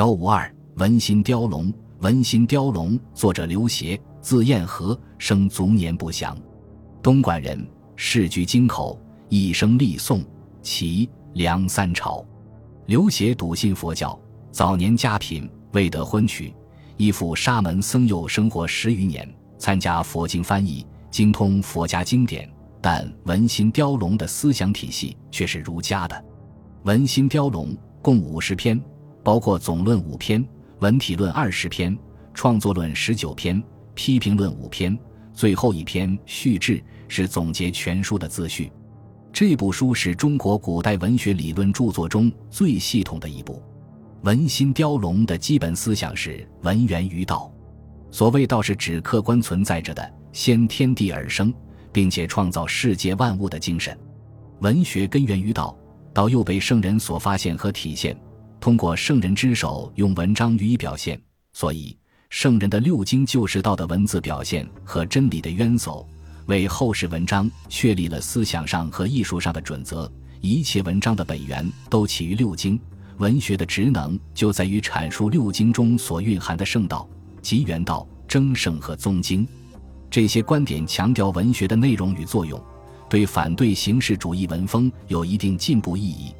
幺五二《文心雕龙》，《文心雕龙》作者刘勰，字彦和，生卒年不详，东莞人，世居京口，一生历宋、齐、梁三朝。刘勰笃信佛教，早年家贫，未得婚娶，依附沙门僧友生活十余年，参加佛经翻译，精通佛家经典，但《文心雕龙》的思想体系却是儒家的。《文心雕龙》共五十篇。包括总论五篇、文体论二十篇、创作论十九篇、批评论五篇，最后一篇序志是总结全书的自序。这部书是中国古代文学理论著作中最系统的一部。《文心雕龙》的基本思想是文源于道。所谓道，是指客观存在着的先天地而生，并且创造世界万物的精神。文学根源于道，道又被圣人所发现和体现。通过圣人之手用文章予以表现，所以圣人的六经就是道的文字表现和真理的渊薮，为后世文章确立了思想上和艺术上的准则。一切文章的本源都起于六经，文学的职能就在于阐述六经中所蕴含的圣道，即原道、争圣和宗经。这些观点强调文学的内容与作用，对反对形式主义文风有一定进步意义。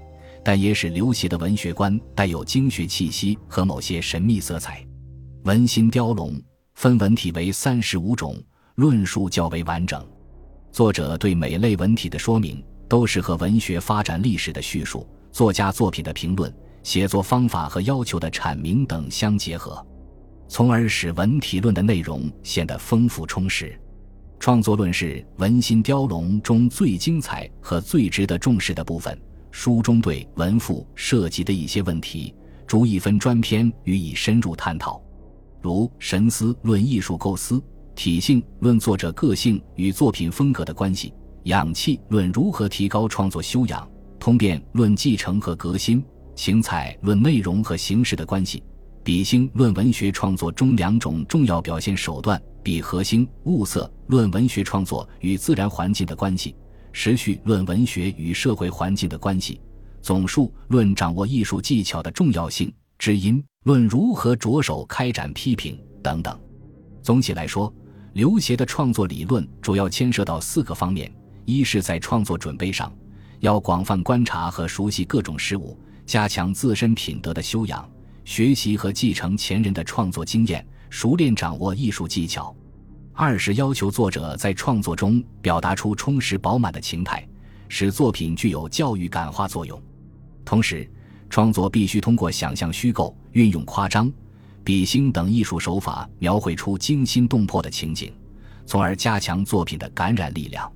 但也使刘勰的文学观带有经学气息和某些神秘色彩。《文心雕龙》分文体为三十五种，论述较为完整。作者对每类文体的说明，都是和文学发展历史的叙述、作家作品的评论、写作方法和要求的阐明等相结合，从而使文体论的内容显得丰富充实。创作论是《文心雕龙》中最精彩和最值得重视的部分。书中对文赋涉及的一些问题，逐一分专篇予以深入探讨，如神思论艺术构思，体性论作者个性与作品风格的关系，氧气论如何提高创作修养，通变论继承和革新，情采论内容和形式的关系，比兴论文学创作中两种重要表现手段，比和兴物色论文学创作与自然环境的关系。时序论文学与社会环境的关系，总述论掌握艺术技巧的重要性，知音论如何着手开展批评等等。总体来说，刘勰的创作理论主要牵涉到四个方面：一是，在创作准备上，要广泛观察和熟悉各种事物，加强自身品德的修养，学习和继承前人的创作经验，熟练掌握艺术技巧。二是要求作者在创作中表达出充实饱满的情态，使作品具有教育感化作用。同时，创作必须通过想象虚构、运用夸张、比兴等艺术手法，描绘出惊心动魄的情景，从而加强作品的感染力量。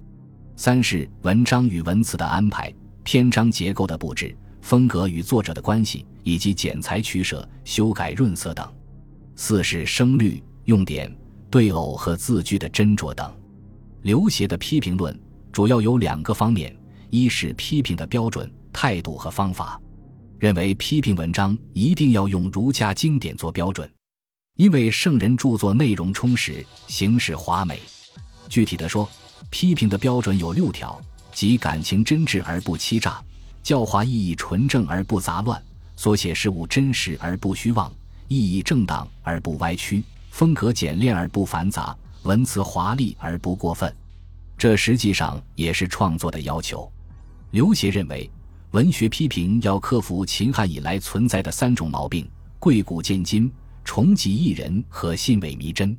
三是文章与文词的安排、篇章结构的布置、风格与作者的关系，以及剪裁取舍、修改润色等。四是声律、用典。对偶和字句的斟酌等，刘勰的批评论主要有两个方面：一是批评的标准、态度和方法，认为批评文章一定要用儒家经典做标准，因为圣人著作内容充实、形式华美。具体的说，批评的标准有六条，即感情真挚而不欺诈，教化意义纯正而不杂乱，所写事物真实而不虚妄，意义正当而不歪曲。风格简练而不繁杂，文辞华丽而不过分，这实际上也是创作的要求。刘勰认为，文学批评要克服秦汉以来存在的三种毛病：贵古见今、崇己异人和信伪迷真。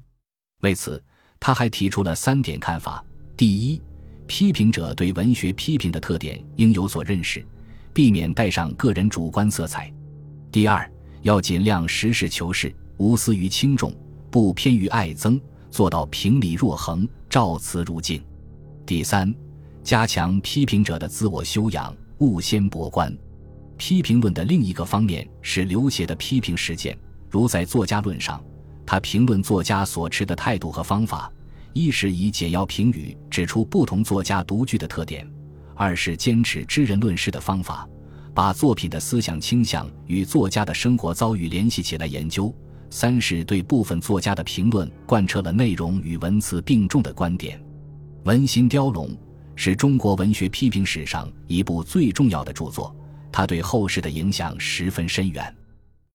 为此，他还提出了三点看法：第一，批评者对文学批评的特点应有所认识，避免带上个人主观色彩；第二，要尽量实事求是，无私于轻重。不偏于爱憎，做到平理若衡，照辞如镜。第三，加强批评者的自我修养，勿先博观。批评论的另一个方面是刘勰的批评实践，如在作家论上，他评论作家所持的态度和方法，一是以简要评语指出不同作家独具的特点，二是坚持知人论事的方法，把作品的思想倾向与作家的生活遭遇联系起来研究。三是对部分作家的评论贯彻了内容与文词并重的观点，《文心雕龙》是中国文学批评史上一部最重要的著作，它对后世的影响十分深远。